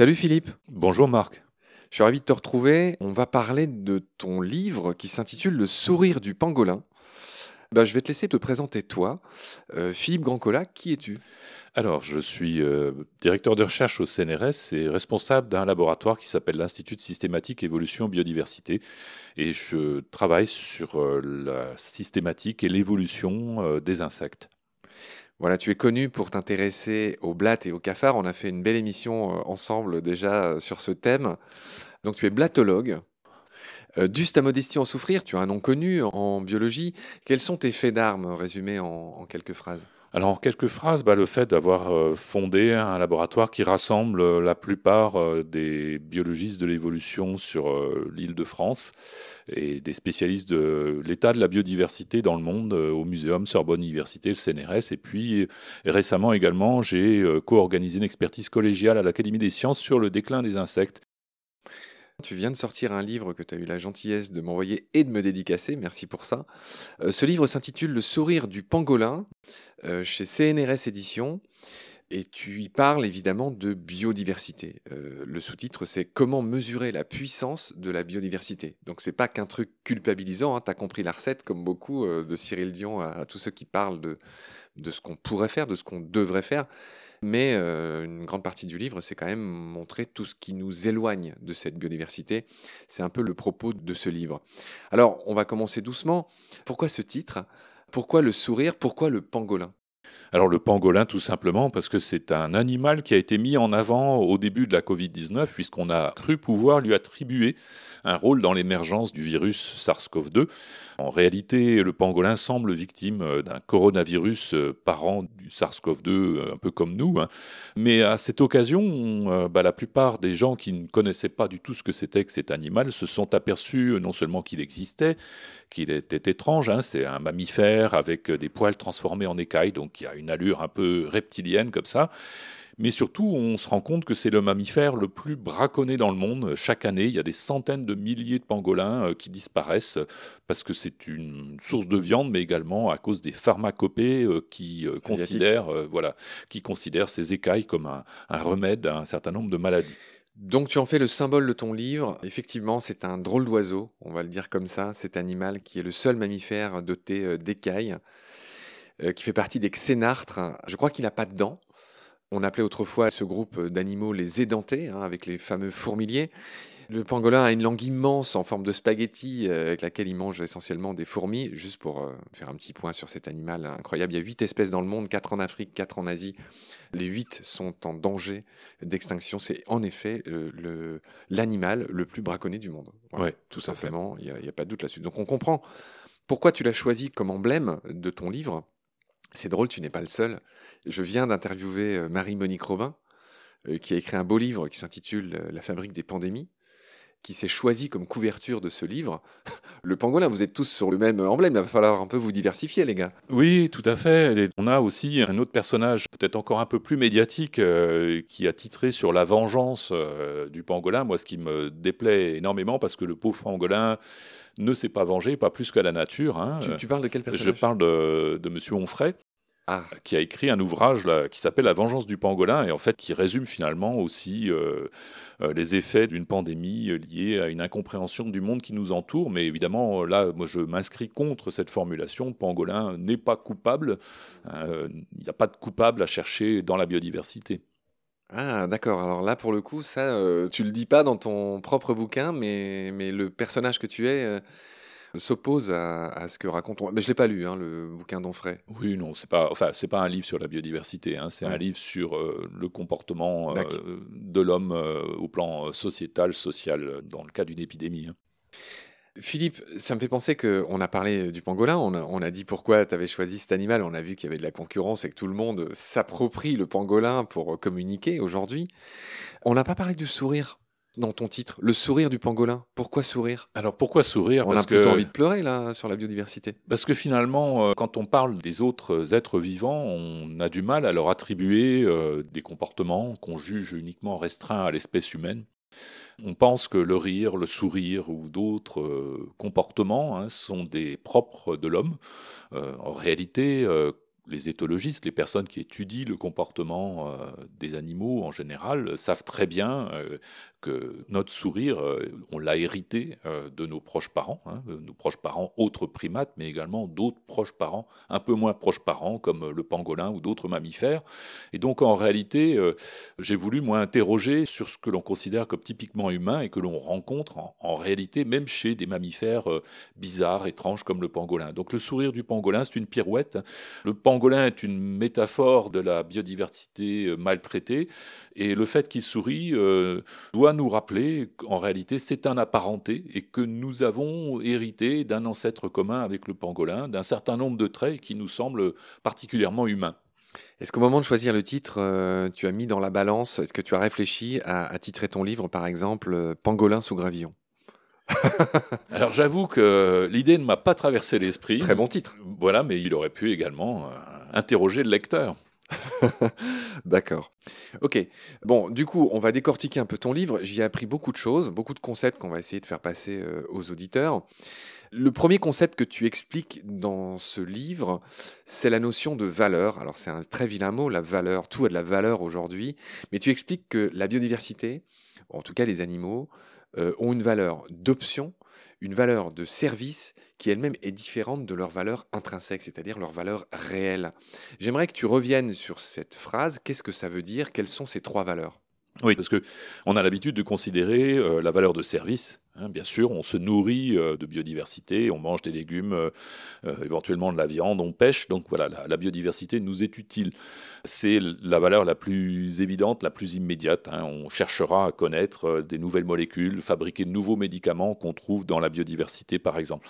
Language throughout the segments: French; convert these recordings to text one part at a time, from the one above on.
Salut Philippe. Bonjour Marc. Je suis ravi de te retrouver. On va parler de ton livre qui s'intitule Le sourire du pangolin. Ben, je vais te laisser te présenter toi. Euh, Philippe Grandcola, qui es-tu? Alors, je suis euh, directeur de recherche au CNRS et responsable d'un laboratoire qui s'appelle l'Institut de systématique évolution biodiversité. Et je travaille sur euh, la systématique et l'évolution des insectes. Voilà, tu es connu pour t'intéresser aux blattes et aux cafards. On a fait une belle émission ensemble déjà sur ce thème. Donc tu es blattologue. Euh, Duste à modestie en souffrir, tu as un nom connu en biologie. Quels sont tes faits d'armes résumés en, quelques phrases? Alors en quelques phrases, bah, le fait d'avoir euh, fondé un laboratoire qui rassemble euh, la plupart des biologistes de l'évolution sur l'île de France et des spécialistes de l'état de la biodiversité dans le monde au Muséum Sorbonne Université, le CNRS. Et puis récemment également, j'ai co-organisé une expertise collégiale à l'Académie des sciences sur le déclin des insectes tu viens de sortir un livre que tu as eu la gentillesse de m'envoyer et de me dédicacer, merci pour ça. Euh, ce livre s'intitule Le sourire du pangolin euh, chez CNRS Éditions. Et tu y parles évidemment de biodiversité. Euh, le sous-titre, c'est Comment mesurer la puissance de la biodiversité. Donc, c'est pas qu'un truc culpabilisant. Hein, tu as compris la recette, comme beaucoup de Cyril Dion à, tous ceux qui parlent de, de ce qu'on pourrait faire, de ce qu'on devrait faire. Mais euh, une grande partie du livre, c'est quand même montrer tout ce qui nous éloigne de cette biodiversité. C'est un peu le propos de ce livre. Alors, on va commencer doucement. Pourquoi ce titre? Pourquoi le sourire? Pourquoi le pangolin? Alors le pangolin, tout simplement, parce que c'est un animal qui a été mis en avant au début de la Covid-19, puisqu'on a cru pouvoir lui attribuer un rôle dans l'émergence du virus SARS-CoV-2. En réalité, le pangolin semble victime euh, d'un coronavirus euh, parent du SARS-CoV-2, euh, un peu comme nous. Hein. Mais à cette occasion, bah, la plupart des gens qui ne connaissaient pas du tout ce que c'était que cet animal se sont aperçus non seulement qu'il existait, qu'il était étrange, hein. c'est un mammifère avec des poils transformés en écailles, donc y a une allure un peu reptilienne comme ça. Mais surtout, on se rend compte que c'est le mammifère le plus braconné dans le monde. Chaque année, il y a des centaines de milliers de pangolins euh, qui disparaissent parce que c'est une source de viande, mais également à cause des pharmacopées euh, qui euh, considèrent, voilà, qui considèrent ces écailles comme un, un remède à un certain nombre de maladies. Donc tu en fais le symbole de ton livre. Effectivement, c'est un drôle d'oiseau, on va le dire comme ça, cet animal qui est le seul mammifère doté d'écailles. Euh, qui fait partie des xénartres. Je crois qu'il n'a pas de dents. On appelait autrefois ce groupe d'animaux les édentés, hein, avec les fameux fourmiliers. Le pangolin a une langue immense en forme de spaghetti euh, avec laquelle il mange essentiellement des fourmis. Juste pour euh, faire un petit point sur cet animal incroyable, il y a huit espèces dans le monde, quatre en Afrique, quatre en Asie. Les huit sont en danger d'extinction. C'est en effet l'animal le, plus braconné du monde. Ouais, tout simplement, il n'y a, a, pas de doute là-dessus. Donc on comprend pourquoi tu l'as choisi comme emblème de ton livre. C'est drôle, tu n'es pas le seul. Je viens d'interviewer euh, Marie-Monique Robin, euh, qui a écrit un beau livre qui s'intitule euh, La fabrique des pandémies, qui s'est choisi comme couverture de ce livre. Le pangolin, vous êtes tous sur le même emblème, il va falloir un peu vous diversifier, les gars. Oui, tout à fait. on a aussi un autre personnage, peut-être encore un peu plus médiatique, qui a titré sur la vengeance du pangolin. Moi, ce qui me déplaît énormément, parce que le pauvre pangolin ne s'est pas vengé, pas plus que la nature. Hein. Tu, parles de quel personnage? Je parle de, de Monsieur Onfray. Ah. qui a écrit un ouvrage là, qui s'appelle La vengeance du pangolin et en fait qui résume finalement aussi euh, euh, les effets d'une pandémie liée à une incompréhension du monde qui nous entoure. Mais évidemment, là, moi je m'inscris contre cette formulation. Pangolin n'est pas coupable. Euh, il n'y a pas de coupable à chercher dans la biodiversité. Ah, d'accord. Alors là, pour le coup, ça, euh, tu le dis pas dans ton propre bouquin, mais, mais le personnage que tu es euh, s'oppose à, ce que raconte. Mais je l'ai pas lu, hein, le bouquin d'Onfray. Oui, non, c'est pas. Enfin, c'est pas un livre sur la biodiversité. Hein, c'est un livre sur euh, le comportement de l'homme au plan sociétal, social, dans le cas d'une épidémie. Hein. Philippe, ça me fait penser qu'on a parlé du pangolin, on a, dit pourquoi tu avais choisi cet animal, on a vu qu'il y avait de la concurrence et que tout le monde s'approprie le pangolin pour communiquer aujourd'hui. On n'a pas parlé du sourire dans ton titre, le sourire du pangolin. Pourquoi sourire? Alors pourquoi sourire? On a plutôt envie de pleurer là sur la biodiversité. Parce que finalement, euh, quand on parle des autres êtres vivants, on a du mal à leur attribuer euh, des comportements qu'on juge uniquement restreints à l'espèce humaine. On pense que le rire, le sourire ou d'autres euh, comportements hein, sont des propres de l'homme. Euh, en réalité, euh, les éthologistes, les personnes qui étudient le comportement euh, des animaux en général, savent très bien euh, que notre sourire, euh, on l'a hérité de nos proches parents, hein, nos proches parents autres primates, mais également d'autres proches parents, un peu moins proches parents, comme le pangolin ou d'autres mammifères. Et donc en réalité, j'ai voulu moi interroger sur ce que l'on considère comme typiquement humain et que l'on rencontre en, réalité même chez des mammifères bizarres, étranges comme le pangolin. Donc le sourire du pangolin, c'est une pirouette. Est une métaphore de la biodiversité euh, maltraitée, et le fait qu'il sourit euh, doit nous rappeler qu'en réalité c'est un apparenté et que nous avons hérité d'un ancêtre commun avec le pangolin, d'un certain nombre de traits qui nous semblent particulièrement humains. Est-ce qu'au moment de choisir le titre, euh, tu as mis dans la balance, est-ce que tu as réfléchi à, à titrer ton livre par exemple Pangolin sous gravillon Alors j'avoue que l'idée ne m'a pas traversé l'esprit. Très bon titre. Voilà, mais il aurait pu également interroger le lecteur. D'accord. Ok. Bon, du coup, on va décortiquer un peu ton livre. J'y ai appris beaucoup de choses, beaucoup de concepts qu'on va essayer de faire passer euh, aux auditeurs. Le premier concept que tu expliques dans ce livre, c'est la notion de valeur. Alors c'est un très vilain mot, la valeur. Tout a de la valeur aujourd'hui. Mais tu expliques que la biodiversité, en tout cas les animaux, euh, ont une valeur d'option, une valeur de service qui elle-même est différente de leur valeur intrinsèque, c'est-à-dire leur valeur réelle. J'aimerais que tu reviennes sur cette phrase. Qu'est-ce que ça veut dire? Quelles sont ces trois valeurs? Oui, parce que on a l'habitude de considérer euh, la valeur de service. Hein, bien sûr, on se nourrit euh, de biodiversité, on mange des légumes, euh, éventuellement de la viande, on pêche. Donc voilà, la, biodiversité nous est utile. C'est la valeur la plus évidente, la plus immédiate. Hein. On cherchera à connaître des nouvelles molécules, fabriquer de nouveaux médicaments qu'on trouve dans la biodiversité, par exemple.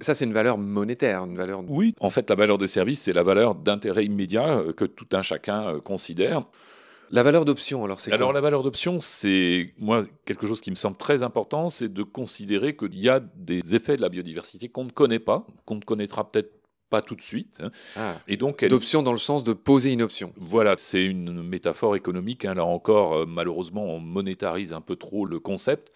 Ça, c'est une valeur monétaire, une valeur. Oui, en fait, la valeur de service, c'est la valeur d'intérêt immédiat que tout un chacun considère. La valeur d'option, alors c'est Alors la valeur d'option, c'est moi quelque chose qui me semble très important, c'est de considérer qu'il y a des effets de la biodiversité qu'on ne connaît pas, qu'on ne connaîtra peut-être pas tout de suite. Hein. Ah, et donc d'option dans le sens de poser une option. Voilà, c'est une métaphore économique. Hein. Là encore, euh, malheureusement, on monétarise un peu trop le concept.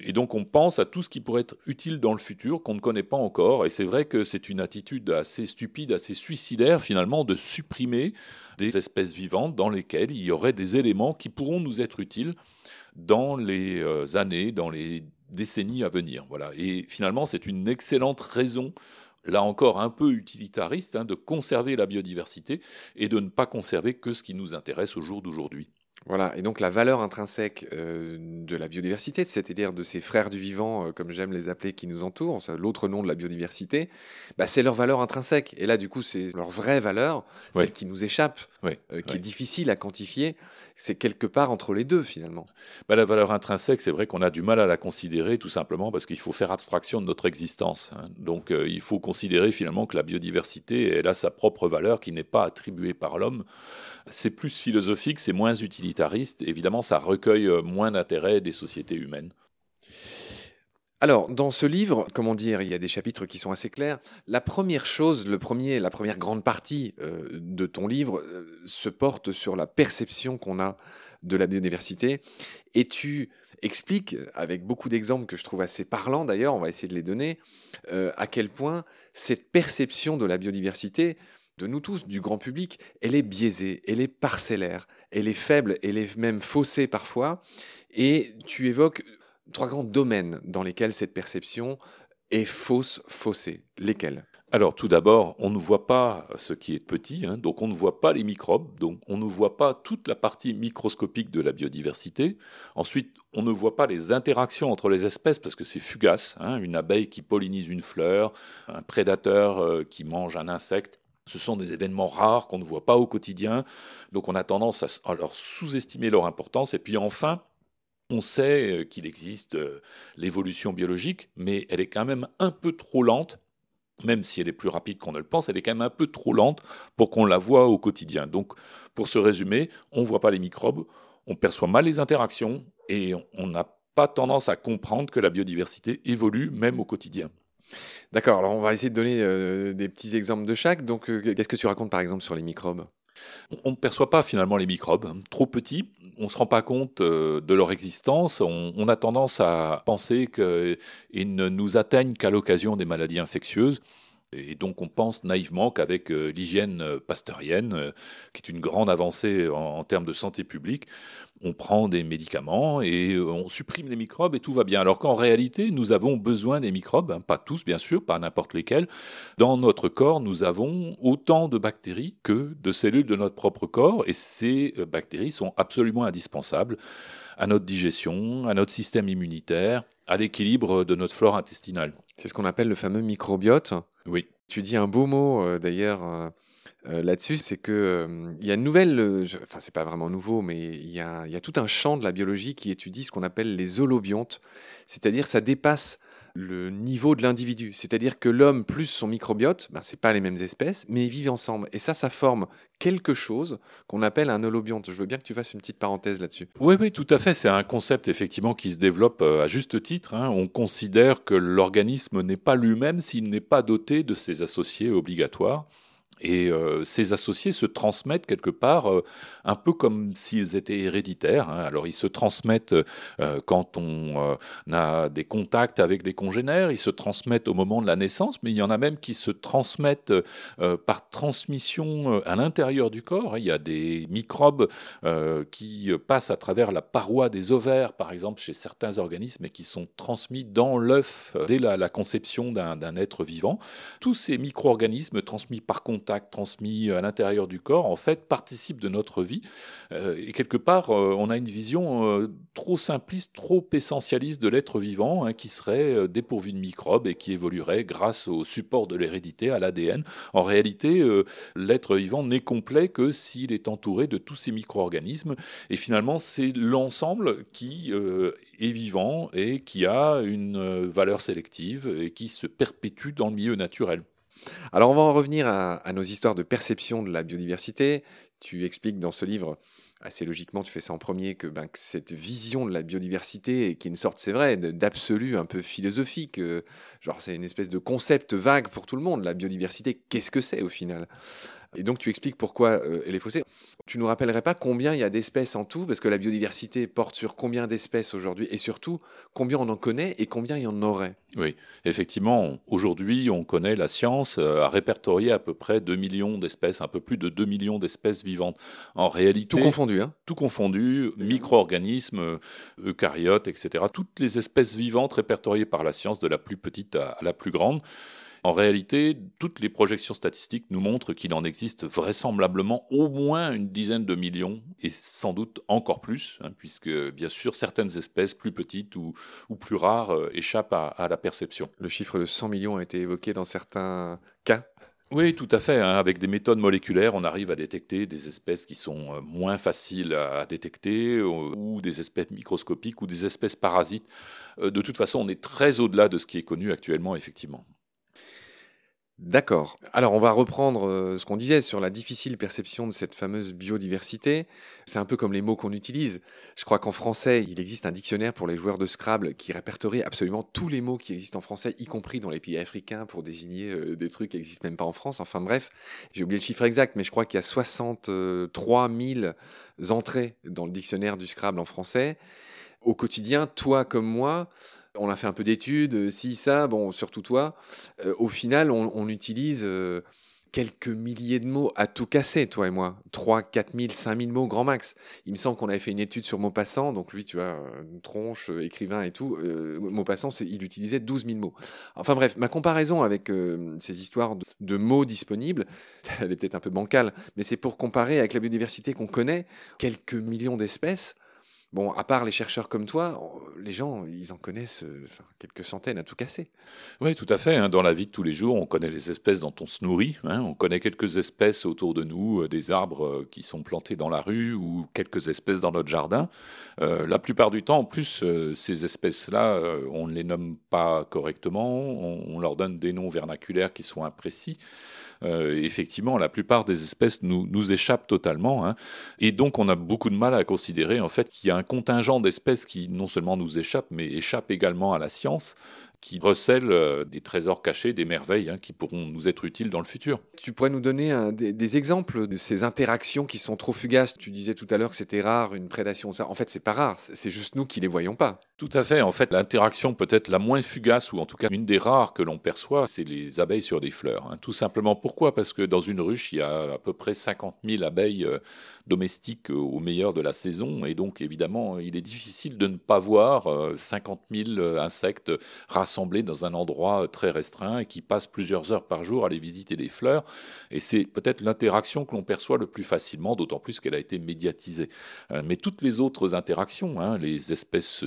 Et donc on pense à tout ce qui pourrait être utile dans le futur qu'on ne connaît pas encore. Et c'est vrai que c'est une attitude assez stupide, assez suicidaire finalement de supprimer des espèces vivantes dans lesquelles il y aurait des éléments qui pourront nous être utiles dans les euh, années, dans les décennies à venir. Voilà. Et finalement, c'est une excellente raison là encore un peu utilitariste, hein, de conserver la biodiversité et de ne pas conserver que ce qui nous intéresse au jour d'aujourd'hui. Voilà, et donc la valeur intrinsèque euh, de la biodiversité, c'est-à-dire de ces frères du vivant, euh, comme j'aime les appeler, qui nous entourent, l'autre nom de la biodiversité, bah, c'est leur valeur intrinsèque. Et là, du coup, c'est leur vraie valeur, celle qui nous échappe, euh, qui est difficile à quantifier. C'est quelque part entre les deux, finalement. Bah, la valeur intrinsèque, c'est vrai qu'on a du mal à la considérer, tout simplement parce qu'il faut faire abstraction de notre existence. Hein. Donc, il faut considérer finalement que la biodiversité, elle a sa propre valeur qui n'est pas attribuée par l'homme. C'est plus philosophique, c'est moins utilitariste. Évidemment, ça recueille euh, moins d'intérêt des sociétés humaines. Alors, dans ce livre, comment dire, il y a des chapitres qui sont assez clairs. La première chose, le premier, la première grande partie euh, de ton livre euh, se porte sur la perception qu'on a de la biodiversité. Et tu expliques, avec beaucoup d'exemples que je trouve assez parlants d'ailleurs, on va essayer de les donner, à quel point cette perception de la biodiversité de nous tous, du grand public, elle est biaisée, elle est parcellaire, elle est faible, elle est même faussée parfois. Et tu évoques trois grands domaines dans lesquels cette perception est fausse, faussée. Lesquels? Alors tout d'abord, on ne voit pas ce qui est petit, hein, donc on ne voit pas les microbes, donc on ne voit pas toute la partie microscopique de la biodiversité. Ensuite, on ne voit pas les interactions entre les espèces parce que c'est fugace. Hein, une abeille qui pollinise une fleur, un prédateur euh, qui mange un insecte, ce sont des événements rares qu'on ne voit pas au quotidien, donc on a tendance à leur sous-estimer leur importance. Et puis enfin, on sait euh, qu'il existe euh, l'évolution biologique, mais elle est quand même un peu trop lente, même si elle est plus rapide qu'on ne le pense, elle est quand même un peu trop lente pour qu'on la voit au quotidien. Donc, pour se résumer, on ne voit pas les microbes, on perçoit mal les interactions et on n'a pas tendance à comprendre que la biodiversité évolue même au quotidien. D'accord, alors on va essayer de donner euh, des petits exemples de chaque. Donc, euh, qu'est-ce que tu racontes par exemple sur les microbes? On ne perçoit pas finalement les microbes, hein. trop petits, on ne se rend pas compte euh, de leur existence, on, a tendance à penser qu'ils ne nous atteignent qu'à l'occasion des maladies infectieuses. Et donc on pense naïvement qu'avec euh, l'hygiène euh, pasteurienne, qui est une grande avancée en, termes de santé publique, on prend des médicaments et on supprime les microbes et tout va bien. Alors qu'en réalité, nous avons besoin des microbes, hein, pas tous bien sûr, pas n'importe lesquels. Dans notre corps, nous avons autant de bactéries que de cellules de notre propre corps et ces bactéries sont absolument indispensables à notre digestion, à notre système immunitaire, à l'équilibre de notre flore intestinale. C'est ce qu'on appelle le fameux microbiote. Oui. Tu dis un beau mot euh, d'ailleurs euh, euh, là-dessus, c'est que il y a une nouvelle, enfin c'est pas vraiment nouveau, mais il y, a, tout un champ de la biologie qui étudie ce qu'on appelle les holobiontes, c'est-à-dire ça dépasse le niveau de l'individu. C'est-à-dire que l'homme plus son microbiote, ben, ce pas les mêmes espèces, mais ils vivent ensemble. Et ça, ça forme quelque chose qu'on appelle un holobionte. Je veux bien que tu fasses une petite parenthèse là-dessus. Oui, oui, tout à fait. C'est un concept effectivement qui se développe à juste titre. Hein. On considère que l'organisme n'est pas lui-même s'il n'est pas doté de ses associés obligatoires. Et euh, ces associés se transmettent quelque part euh, un peu comme s'ils étaient héréditaires. Hein. Alors ils se transmettent euh, quand on a des contacts avec les congénères, ils se transmettent au moment de la naissance, mais il y en a même qui se transmettent par transmission à l'intérieur du corps. Il y a des microbes qui passent à travers la paroi des ovaires, par exemple, chez certains organismes, et qui sont transmis dans l'œuf dès la, la conception d'un être vivant. Tous ces micro-organismes transmis par contact transmis à l'intérieur du corps, en fait, participe de notre vie. Euh, et quelque part, euh, on a une vision euh, trop simpliste, trop essentialiste de l'être vivant, hein, qui serait dépourvu de microbes et qui évoluerait grâce au support de l'hérédité, à l'ADN. En réalité, l'être vivant n'est complet que s'il est entouré de tous ces micro-organismes. Et finalement, c'est l'ensemble qui est vivant et qui a une valeur sélective et qui se perpétue dans le milieu naturel. Alors on va en revenir à, nos histoires de perception de la biodiversité. Tu expliques dans ce livre assez logiquement, tu fais ça en premier, que, ben, cette vision de la biodiversité, qui est une sorte, c'est vrai, d'absolu un peu philosophique, euh, genre c'est une espèce de concept vague pour tout le monde. La biodiversité, qu'est-ce que c'est au final? Et donc tu expliques pourquoi euh, elle est faussée. Tu nous rappellerais pas combien il y a d'espèces en tout, parce que la biodiversité porte sur combien d'espèces aujourd'hui, et surtout combien on en connaît et combien il y en aurait? Oui, effectivement, aujourd'hui on connaît, la science euh, a répertorié à peu près 2 millions d'espèces, un peu plus de 2 millions d'espèces vivantes. En réalité... Tout confondu, hein Tout confondu, micro-organismes, eucaryotes, etc. Toutes les espèces vivantes répertoriées par la science, de la plus petite à la plus grande. En réalité, toutes les projections statistiques nous montrent qu'il en existe vraisemblablement au moins une dizaine de millions, et sans doute encore plus, hein, puisque bien sûr certaines espèces plus petites ou, plus rares euh, échappent à, la perception. Le chiffre de 100 millions a été évoqué dans certains cas oui, tout à fait. Hein. Avec des méthodes moléculaires, on arrive à détecter des espèces qui sont euh, moins faciles à détecter, euh, ou des espèces microscopiques, ou des espèces parasites. De toute façon, on est très au-delà de ce qui est connu actuellement, effectivement. D'accord. Alors on va reprendre euh, ce qu'on disait sur la difficile perception de cette fameuse biodiversité. C'est un peu comme les mots qu'on utilise. Je crois qu'en français, il existe un dictionnaire pour les joueurs de Scrabble qui répertorie absolument tous les mots qui existent en français, y compris dans les pays africains pour désigner euh, des trucs qui n'existent même pas en France. Enfin bref, j'ai oublié le chiffre exact, mais je crois qu'il y a 63 000 entrées dans le dictionnaire du Scrabble en français. Au quotidien, toi comme moi, on a fait un peu d'études, euh, si, ça, bon, surtout toi. Euh, au final, on, utilise euh, quelques milliers de mots à tout casser, toi et moi. 3, 4 000, 5 000 mots, grand max. Il me semble qu'on avait fait une étude sur Maupassant, donc lui, tu vois, tronche, écrivain et tout. Maupassant, il utilisait 12 000 mots. Enfin bref, ma comparaison avec ces histoires de, de, mots disponibles, elle est peut-être un peu bancale, mais c'est pour comparer avec la biodiversité qu'on connaît, quelques millions d'espèces. Bon, à part les chercheurs comme toi, les gens, ils en connaissent euh, quelques centaines à tout casser. Oui, tout à fait. Hein. Dans la vie de tous les jours, on connaît les espèces dont on se nourrit. Hein. On connaît quelques espèces autour de nous, euh, des arbres euh, qui sont plantés dans la rue ou quelques espèces dans notre jardin. la plupart du temps, en plus, ces espèces-là, on ne les nomme pas correctement. On, leur donne des noms vernaculaires qui sont imprécis. Effectivement, la plupart des espèces nous, nous échappent totalement. Hein. Et donc, on a beaucoup de mal à considérer en fait qu'il y a un contingent d'espèces qui non seulement nous échappent, mais échappent également à la science qui recèlent euh, des trésors cachés, des merveilles hein, qui pourront nous être utiles dans le futur. Tu pourrais nous donner des, exemples de ces interactions qui sont trop fugaces Tu disais tout à l'heure que c'était rare, une prédation. En fait, c'est pas rare, c'est juste nous qui les voyons pas. Tout à fait. En fait, l'interaction peut-être la moins fugace, ou en tout cas une des rares que l'on perçoit, c'est les abeilles sur des fleurs. Hein. Tout simplement pourquoi? Parce que dans une ruche, il y a à peu près 50 000 abeilles euh, domestiques euh, au meilleur de la saison. Et donc, évidemment, il est difficile de ne pas voir 50 euh, 000 insectes rassemblés dans un endroit très restreint et qui passent plusieurs heures par jour à aller visiter des fleurs. Et c'est peut-être l'interaction que l'on perçoit le plus facilement, d'autant plus qu'elle a été médiatisée. Mais toutes les autres interactions, hein, les espèces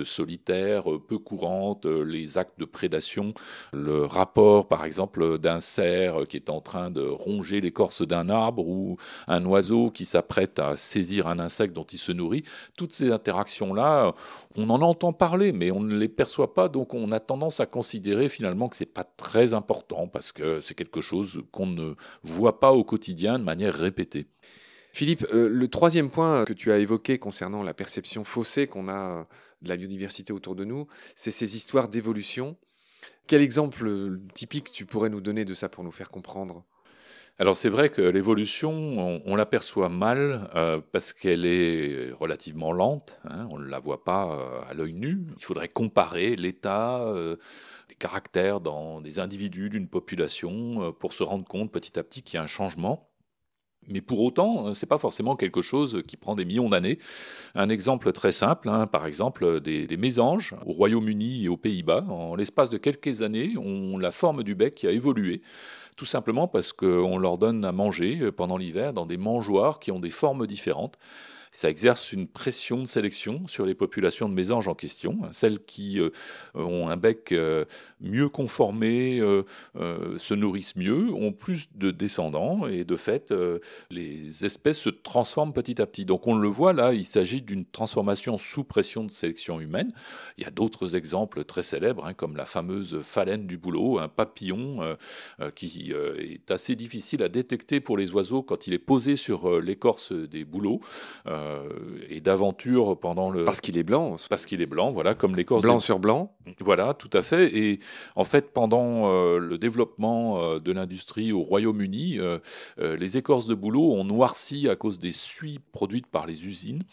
euh, peu courantes, euh, les actes de prédation, le rapport par exemple d'un cerf qui est en train de ronger l'écorce d'un arbre ou un oiseau qui s'apprête à saisir un insecte dont il se nourrit, toutes ces interactions-là, on en entend parler, mais on ne les perçoit pas, donc on a tendance à considérer finalement que c'est pas très important parce que c'est quelque chose qu'on ne voit pas au quotidien de manière répétée. Philippe, euh, le troisième point que tu as évoqué concernant la perception faussée qu'on a de la biodiversité autour de nous, c'est ces histoires d'évolution. Quel exemple euh, typique tu pourrais nous donner de ça pour nous faire comprendre? Alors c'est vrai que l'évolution, on, l'aperçoit mal euh, parce qu'elle est relativement lente, hein, on ne la voit pas euh, à l'œil nu. Il faudrait comparer l'état des caractères dans des individus d'une population pour se rendre compte petit à petit qu'il y a un changement. Mais pour autant, euh, ce n'est pas forcément quelque chose qui prend des millions d'années. Un exemple très simple, hein, par exemple, des, mésanges au Royaume-Uni et aux Pays-Bas, en l'espace de quelques années, ont la forme du bec qui a évolué. Tout simplement parce qu'on leur donne à manger pendant l'hiver dans des mangeoires qui ont des formes différentes ça exerce une pression de sélection sur les populations de mésanges en question. Celles qui euh, ont un bec euh, mieux conformé, euh, se nourrissent mieux, ont plus de descendants et de fait, les espèces se transforment petit à petit. Donc on le voit là, il s'agit d'une transformation sous pression de sélection humaine. Il y a d'autres exemples très célèbres, hein, comme la fameuse phalène du boulot, un papillon qui est assez difficile à détecter pour les oiseaux quand il est posé sur l'écorce des bouleaux. Euh, et d'aventure pendant le. Parce qu'il est blanc. Parce qu'il est blanc, voilà, comme l'écorce. Blanc sur blanc. Voilà, tout à fait. Et en fait, pendant euh, le développement euh, de l'industrie au Royaume-Uni, les écorces de bouleau ont noirci à cause des suies produites par les usines.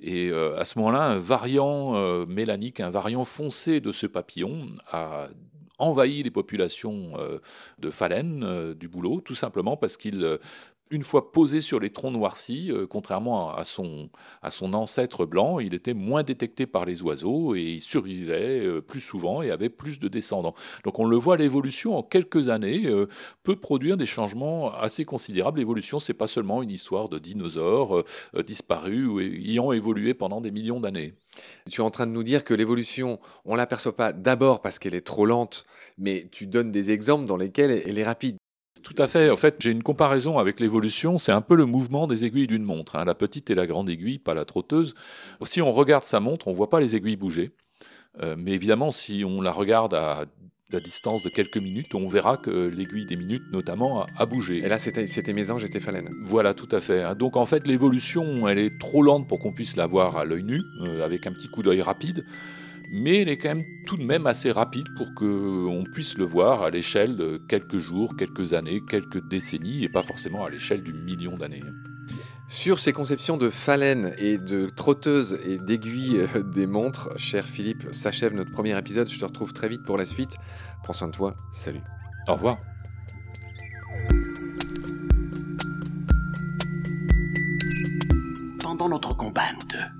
Et à ce moment-là, un variant mélanique, un variant foncé de ce papillon a envahi les populations de phalènes du boulot, tout simplement parce qu'il une fois posé sur les troncs noircis, euh, contrairement à son, ancêtre blanc, il était moins détecté par les oiseaux et il survivait euh, plus souvent et avait plus de descendants. Donc on le voit, l'évolution en quelques années euh, peut produire des changements assez considérables. L'évolution, c'est pas seulement une histoire de dinosaures disparus ou ayant évolué pendant des millions d'années. Tu es en train de nous dire que l'évolution, on l'aperçoit pas d'abord parce qu'elle est trop lente, mais tu donnes des exemples dans lesquels elle est rapide. Tout à fait. En fait, j'ai une comparaison avec l'évolution. C'est un peu le mouvement des aiguilles d'une montre. Hein. La petite et la grande aiguille, pas la trotteuse. Si on regarde sa montre, on ne voit pas les aiguilles bouger. Euh, mais évidemment, si on la regarde à la distance de quelques minutes, on verra que l'aiguille des minutes, notamment, a, bougé. Et là, c'était mésange et phalène. Voilà, tout à fait. Hein. Donc, en fait, l'évolution, elle est trop lente pour qu'on puisse la voir à l'œil nu, euh, avec un petit coup d'œil rapide mais elle est quand même tout de même assez rapide pour qu'on puisse le voir à l'échelle de quelques jours, quelques années, quelques décennies, et pas forcément à l'échelle du million d'années. Sur ces conceptions de phalène et de trotteuse et d'aiguilles euh, des montres, cher Philippe, s'achève notre premier épisode. Je te retrouve très vite pour la suite. Prends soin de toi. Salut. Au revoir. Pendant notre combat, nous deux,